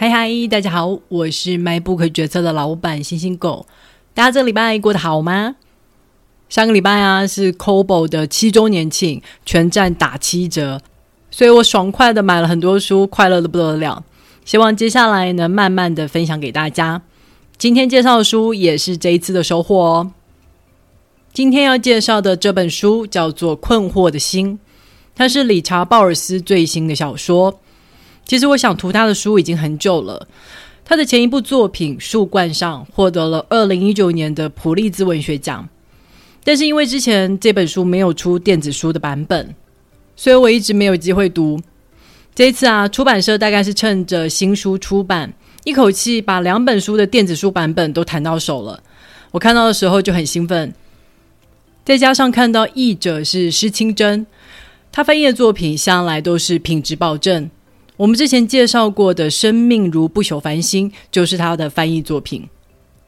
嗨嗨，大家好，我是 MINEBOOK 决策的老板星星狗。大家这礼拜过得好吗？上个礼拜啊是 Kobo 的七周年庆，全站打七折，所以我爽快的买了很多书，快乐的不得了。希望接下来能慢慢的分享给大家。今天介绍的书也是这一次的收获哦。今天要介绍的这本书叫做《困惑的心》，它是理查·鲍尔斯最新的小说。其实我想读他的书已经很久了。他的前一部作品《树冠上》获得了二零一九年的普利兹文学奖。但是因为之前这本书没有出电子书的版本，所以我一直没有机会读。这一次啊，出版社大概是趁着新书出版，一口气把两本书的电子书版本都谈到手了。我看到的时候就很兴奋，再加上看到译者是施清真，他翻译的作品向来都是品质保证。我们之前介绍过的《生命如不朽繁星》就是他的翻译作品。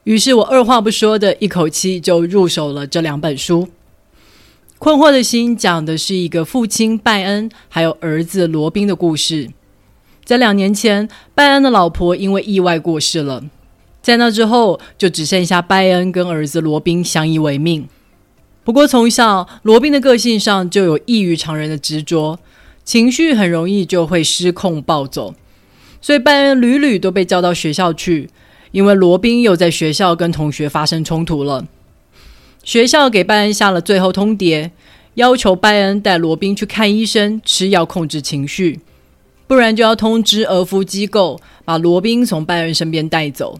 于是我二话不说的一口气就入手了这两本书。《困惑的心》讲的是一个父亲拜恩还有儿子罗宾的故事。在两年前，拜恩的老婆因为意外过世了，在那之后就只剩下拜恩跟儿子罗宾相依为命。不过从小，罗宾的个性上就有异于常人的执着，情绪很容易就会失控暴走，所以拜恩屡屡都被叫到学校去。因为罗宾又在学校跟同学发生冲突了，学校给拜恩下了最后通牒，要求拜恩带罗宾去看医生，吃药控制情绪，不然就要通知儿福机构把罗宾从拜恩身边带走。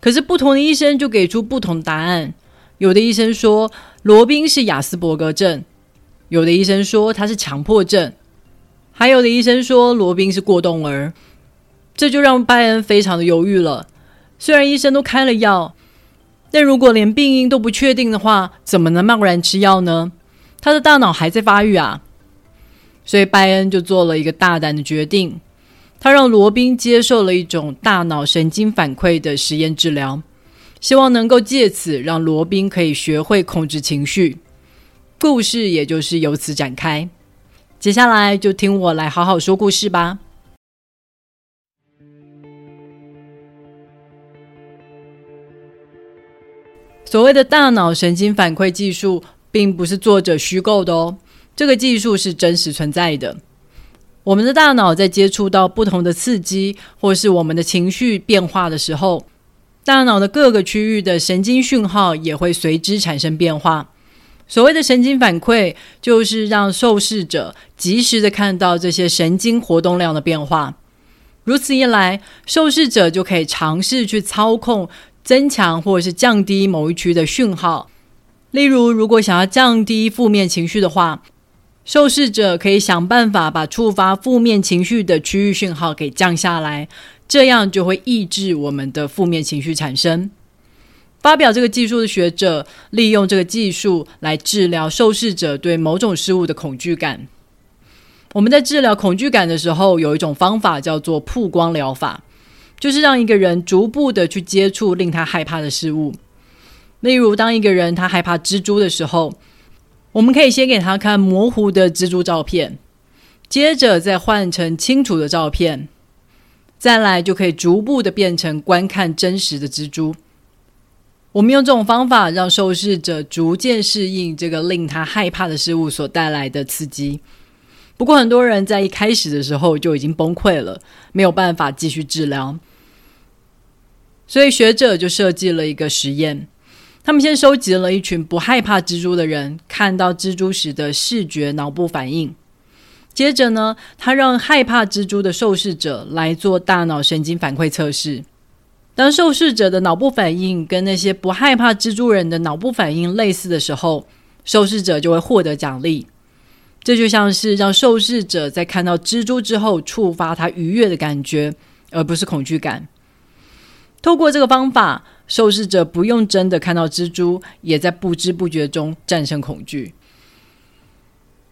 可是不同的医生就给出不同答案，有的医生说罗宾是亚斯伯格症，有的医生说他是强迫症，还有的医生说罗宾是过动儿，这就让拜恩非常的犹豫了。虽然医生都开了药，但如果连病因都不确定的话，怎么能贸然吃药呢？他的大脑还在发育啊，所以拜恩就做了一个大胆的决定，他让罗宾接受了一种大脑神经反馈的实验治疗，希望能够借此让罗宾可以学会控制情绪。故事也就是由此展开。接下来就听我来好好说故事吧。所谓的大脑神经反馈技术，并不是作者虚构的哦，这个技术是真实存在的。我们的大脑在接触到不同的刺激，或是我们的情绪变化的时候，大脑的各个区域的神经讯号也会随之产生变化。所谓的神经反馈，就是让受试者及时的看到这些神经活动量的变化。如此一来，受试者就可以尝试去操控。增强或者是降低某一区的讯号，例如，如果想要降低负面情绪的话，受试者可以想办法把触发负面情绪的区域讯号给降下来，这样就会抑制我们的负面情绪产生。发表这个技术的学者利用这个技术来治疗受试者对某种事物的恐惧感。我们在治疗恐惧感的时候，有一种方法叫做曝光疗法。就是让一个人逐步的去接触令他害怕的事物，例如，当一个人他害怕蜘蛛的时候，我们可以先给他看模糊的蜘蛛照片，接着再换成清楚的照片，再来就可以逐步的变成观看真实的蜘蛛。我们用这种方法让受试者逐渐适应这个令他害怕的事物所带来的刺激。不过，很多人在一开始的时候就已经崩溃了，没有办法继续治疗。所以学者就设计了一个实验，他们先收集了一群不害怕蜘蛛的人看到蜘蛛时的视觉脑部反应。接着呢，他让害怕蜘蛛的受试者来做大脑神经反馈测试。当受试者的脑部反应跟那些不害怕蜘蛛人的脑部反应类似的时候，受试者就会获得奖励。这就像是让受试者在看到蜘蛛之后触发他愉悦的感觉，而不是恐惧感。透过这个方法，受试者不用真的看到蜘蛛，也在不知不觉中战胜恐惧。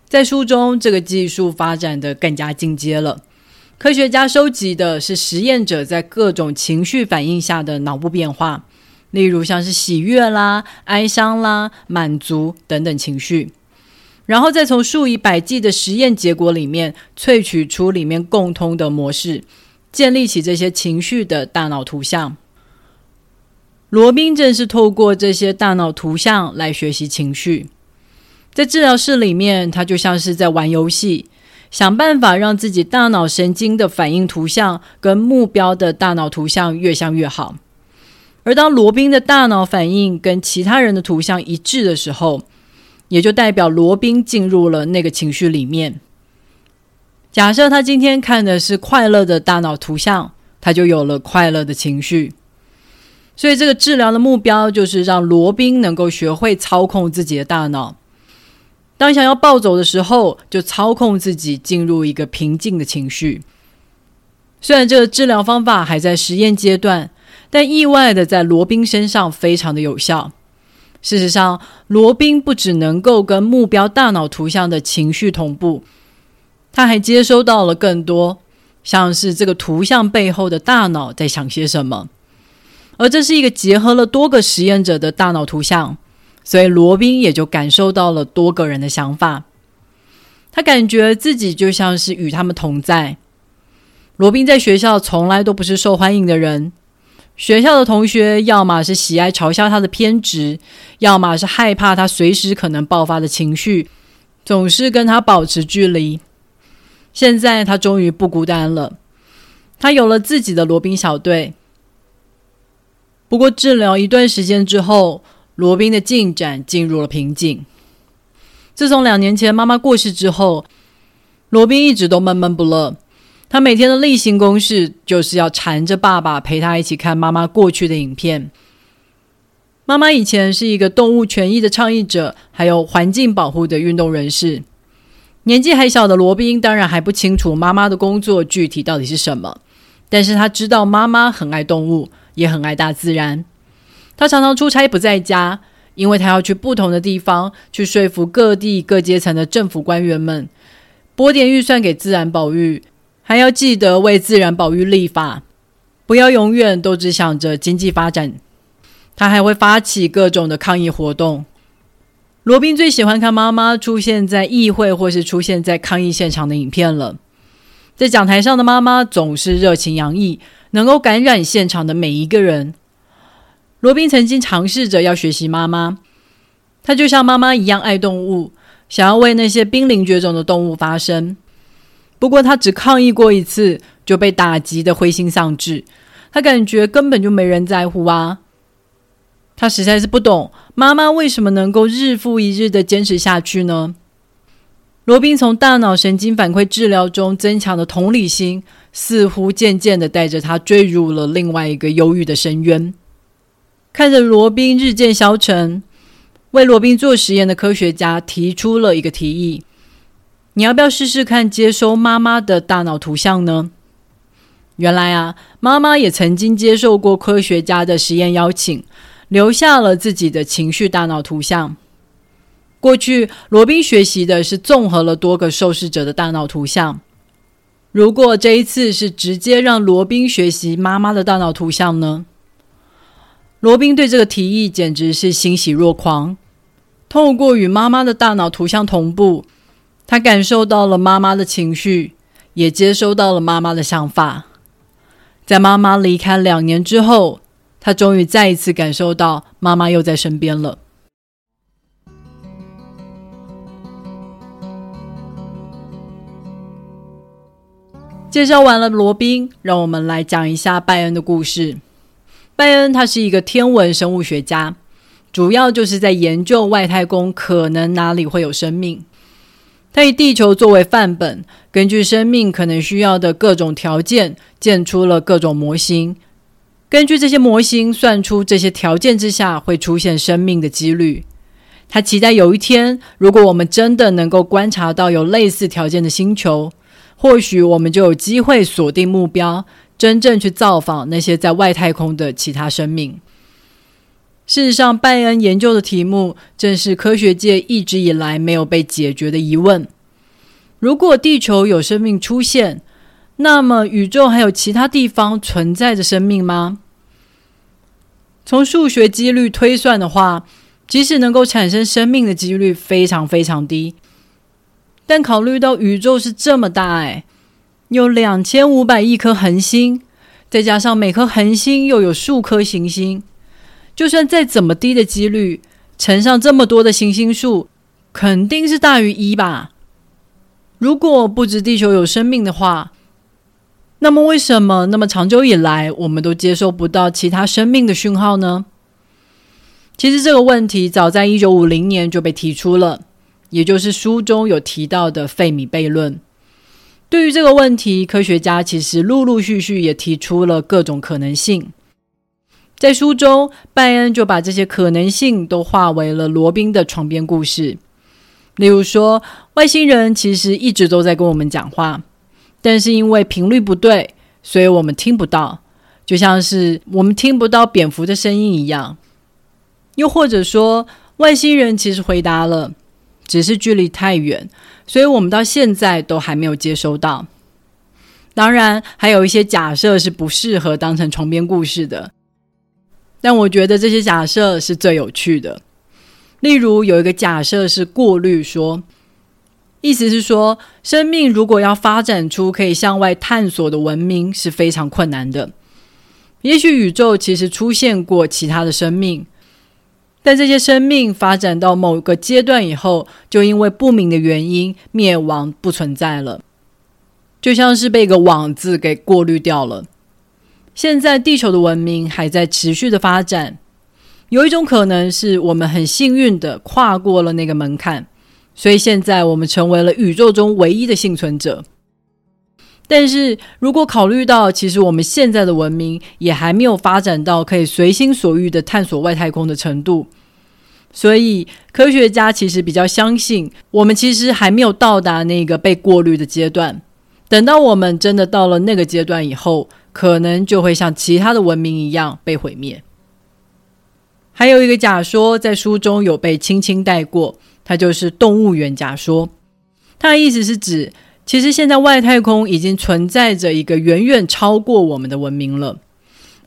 在书中，这个技术发展得更加进阶了。科学家收集的是实验者在各种情绪反应下的脑部变化，例如像是喜悦啦、哀伤啦、满足等等情绪。然后再从数以百计的实验结果里面萃取出里面共通的模式，建立起这些情绪的大脑图像。罗宾正是透过这些大脑图像来学习情绪。在治疗室里面，他就像是在玩游戏，想办法让自己大脑神经的反应图像跟目标的大脑图像越像越好。而当罗宾的大脑反应跟其他人的图像一致的时候，也就代表罗宾进入了那个情绪里面。假设他今天看的是快乐的大脑图像，他就有了快乐的情绪。所以，这个治疗的目标就是让罗宾能够学会操控自己的大脑。当想要暴走的时候，就操控自己进入一个平静的情绪。虽然这个治疗方法还在实验阶段，但意外的在罗宾身上非常的有效。事实上，罗宾不只能够跟目标大脑图像的情绪同步，他还接收到了更多，像是这个图像背后的大脑在想些什么。而这是一个结合了多个实验者的大脑图像，所以罗宾也就感受到了多个人的想法。他感觉自己就像是与他们同在。罗宾在学校从来都不是受欢迎的人，学校的同学要么是喜爱嘲笑他的偏执，要么是害怕他随时可能爆发的情绪，总是跟他保持距离。现在他终于不孤单了，他有了自己的罗宾小队。不过，治疗一段时间之后，罗宾的进展进入了瓶颈。自从两年前妈妈过世之后，罗宾一直都闷闷不乐。他每天的例行公事就是要缠着爸爸陪他一起看妈妈过去的影片。妈妈以前是一个动物权益的倡议者，还有环境保护的运动人士。年纪还小的罗宾当然还不清楚妈妈的工作具体到底是什么，但是他知道妈妈很爱动物。也很爱大自然，他常常出差不在家，因为他要去不同的地方，去说服各地各阶层的政府官员们拨点预算给自然保育，还要记得为自然保育立法，不要永远都只想着经济发展。他还会发起各种的抗议活动。罗宾最喜欢看妈妈出现在议会或是出现在抗议现场的影片了，在讲台上的妈妈总是热情洋溢。能够感染现场的每一个人。罗宾曾经尝试着要学习妈妈，他就像妈妈一样爱动物，想要为那些濒临绝种的动物发声。不过他只抗议过一次，就被打击得灰心丧志。他感觉根本就没人在乎啊！他实在是不懂妈妈为什么能够日复一日地坚持下去呢？罗宾从大脑神经反馈治疗中增强的同理心，似乎渐渐地带着他坠入了另外一个忧郁的深渊。看着罗宾日渐消沉，为罗宾做实验的科学家提出了一个提议：你要不要试试看接收妈妈的大脑图像呢？原来啊，妈妈也曾经接受过科学家的实验邀请，留下了自己的情绪大脑图像。过去，罗宾学习的是综合了多个受试者的大脑图像。如果这一次是直接让罗宾学习妈妈的大脑图像呢？罗宾对这个提议简直是欣喜若狂。透过与妈妈的大脑图像同步，他感受到了妈妈的情绪，也接收到了妈妈的想法。在妈妈离开两年之后，他终于再一次感受到妈妈又在身边了。介绍完了罗宾，让我们来讲一下拜恩的故事。拜恩他是一个天文生物学家，主要就是在研究外太空可能哪里会有生命。他以地球作为范本，根据生命可能需要的各种条件，建出了各种模型。根据这些模型，算出这些条件之下会出现生命的几率。他期待有一天，如果我们真的能够观察到有类似条件的星球。或许我们就有机会锁定目标，真正去造访那些在外太空的其他生命。事实上，拜恩研究的题目正是科学界一直以来没有被解决的疑问：如果地球有生命出现，那么宇宙还有其他地方存在着生命吗？从数学几率推算的话，即使能够产生生命的几率非常非常低。但考虑到宇宙是这么大，哎，有两千五百亿颗恒星，再加上每颗恒星又有数颗行星，就算再怎么低的几率，乘上这么多的行星数，肯定是大于一吧？如果不止地球有生命的话，那么为什么那么长久以来，我们都接收不到其他生命的讯号呢？其实这个问题早在一九五零年就被提出了，也就是书中有提到的费米悖论。对于这个问题，科学家其实陆陆续续也提出了各种可能性。在书中，拜恩就把这些可能性都化为了罗宾的床边故事。例如说，外星人其实一直都在跟我们讲话，但是因为频率不对，所以我们听不到，就像是我们听不到蝙蝠的声音一样。又或者说，外星人其实回答了，只是距离太远，所以我们到现在都还没有接收到。当然，还有一些假设是不适合当成床边故事的，但我觉得这些假设是最有趣的。例如，有一个假设是过滤说，意思是说，生命如果要发展出可以向外探索的文明是非常困难的。也许宇宙其实出现过其他的生命。但这些生命发展到某个阶段以后，就因为不明的原因灭亡，不存在了，就像是被一个网子给过滤掉了。现在地球的文明还在持续的发展，有一种可能是我们很幸运的跨过了那个门槛，所以现在我们成为了宇宙中唯一的幸存者。但是如果考虑到，其实我们现在的文明也还没有发展到可以随心所欲的探索外太空的程度，所以科学家其实比较相信，我们其实还没有到达那个被过滤的阶段。等到我们真的到了那个阶段以后，可能就会像其他的文明一样被毁灭。还有一个假说在书中有被轻轻带过，它就是动物园假说。它的意思是指，其实现在外太空已经存在着一个远远超过我们的文明了，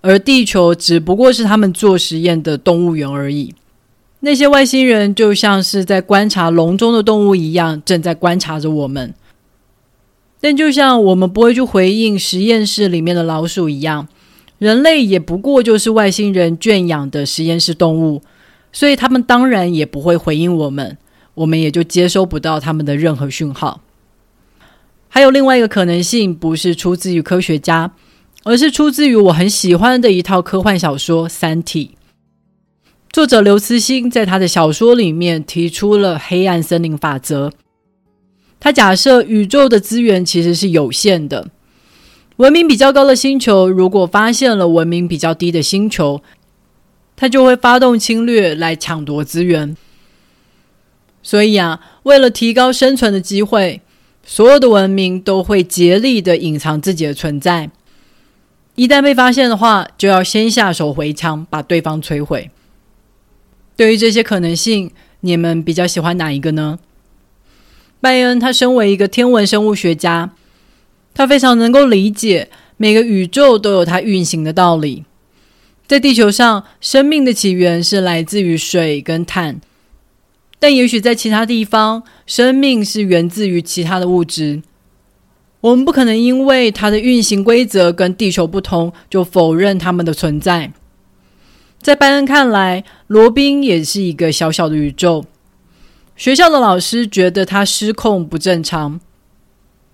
而地球只不过是他们做实验的动物园而已。那些外星人就像是在观察笼中的动物一样，正在观察着我们。但就像我们不会去回应实验室里面的老鼠一样，人类也不过就是外星人圈养的实验室动物，所以他们当然也不会回应我们，我们也就接收不到他们的任何讯号。还有另外一个可能性，不是出自于科学家，而是出自于我很喜欢的一套科幻小说《三体》。作者刘慈欣在他的小说里面提出了黑暗森林法则。他假设宇宙的资源其实是有限的，文明比较高的星球如果发现了文明比较低的星球，他就会发动侵略来抢夺资源。所以啊，为了提高生存的机会。所有的文明都会竭力的隐藏自己的存在，一旦被发现的话，就要先下手为强，把对方摧毁。对于这些可能性，你们比较喜欢哪一个呢？拜恩他身为一个天文生物学家，他非常能够理解每个宇宙都有它运行的道理。在地球上，生命的起源是来自于水跟碳。但也许在其他地方，生命是源自于其他的物质。我们不可能因为它的运行规则跟地球不同，就否认它们的存在。在拜恩看来，罗宾也是一个小小的宇宙。学校的老师觉得他失控不正常，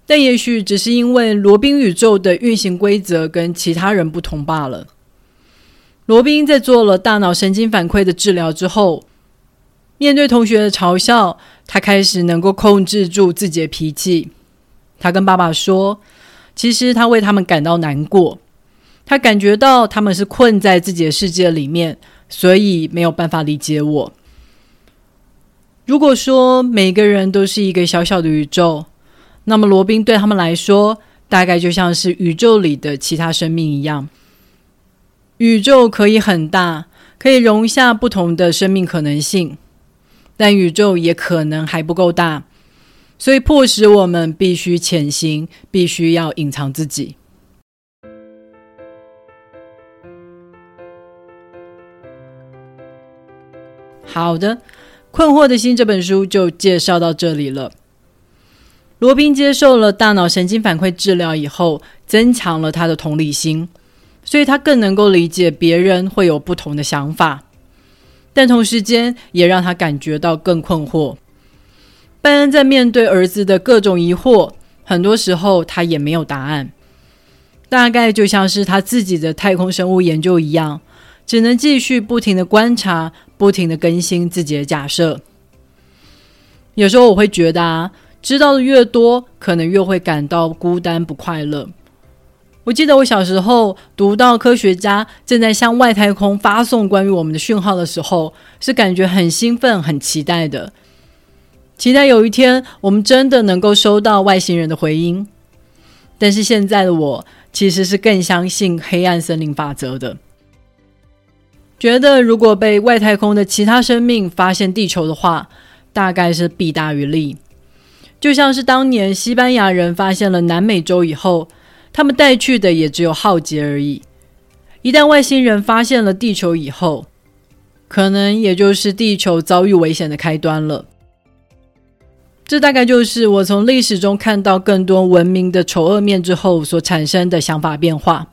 但也许只是因为罗宾宇宙的运行规则跟其他人不同罢了。罗宾在做了大脑神经反馈的治疗之后，面对同学的嘲笑，他开始能够控制住自己的脾气。他跟爸爸说：“其实他为他们感到难过，他感觉到他们是困在自己的世界里面，所以没有办法理解我。如果说每个人都是一个小小的宇宙，那么罗宾对他们来说，大概就像是宇宙里的其他生命一样。宇宙可以很大，可以容下不同的生命可能性。”但宇宙也可能还不够大，所以迫使我们必须潜行，必须要隐藏自己。好的，《困惑的心》这本书就介绍到这里了。罗宾接受了大脑神经反馈治疗以后，增强了他的同理心，所以他更能够理解别人会有不同的想法，但同时间也让他感觉到更困惑。拜恩在面对儿子的各种疑惑，很多时候他也没有答案，大概就像是他自己的太空生物研究一样，只能继续不停的观察，不停的更新自己的假设。有时候我会觉得啊，知道的越多，可能越会感到孤单不快乐。我记得我小时候读到科学家正在向外太空发送关于我们的讯号的时候，是感觉很兴奋、很期待的，期待有一天我们真的能够收到外星人的回音。但是现在的我其实是更相信黑暗森林法则的，觉得如果被外太空的其他生命发现地球的话，大概是弊大于利。就像是当年西班牙人发现了南美洲以后。他们带去的也只有浩劫而已。一旦外星人发现了地球以后，可能也就是地球遭遇危险的开端了。这大概就是我从历史中看到更多文明的丑恶面之后所产生的想法变化。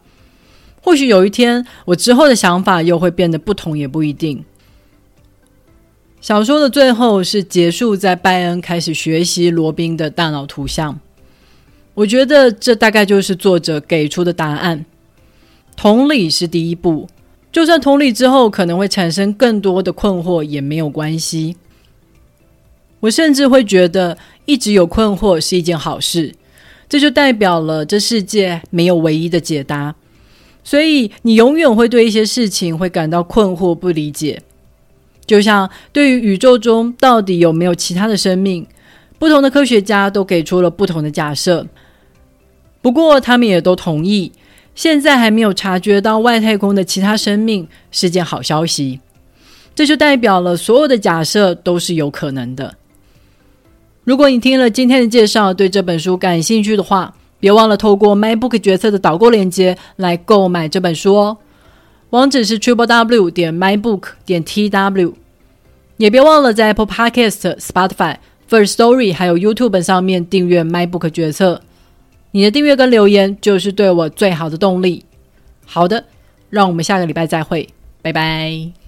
或许有一天，我之后的想法又会变得不同，也不一定。小说的最后是结束在拜恩开始学习罗宾的大脑图像。我觉得这大概就是作者给出的答案。同理是第一步，就算同理之后可能会产生更多的困惑也没有关系。我甚至会觉得一直有困惑是一件好事，这就代表了这世界没有唯一的解答。所以你永远会对一些事情会感到困惑、不理解。就像对于宇宙中到底有没有其他的生命，不同的科学家都给出了不同的假设。不过，他们也都同意，现在还没有察觉到外太空的其他生命是件好消息。这就代表了所有的假设都是有可能的。如果你听了今天的介绍，对这本书感兴趣的话，别忘了透过 MyBook 决策的导购链接来购买这本书哦。网址是 triple w 点 mybook 点 tw。也别忘了在 Apple Podcast、Spotify、First Story 还有 YouTube 上面订阅 MyBook 决策。你的订阅跟留言就是对我最好的动力。好的，让我们下个礼拜再会，拜拜。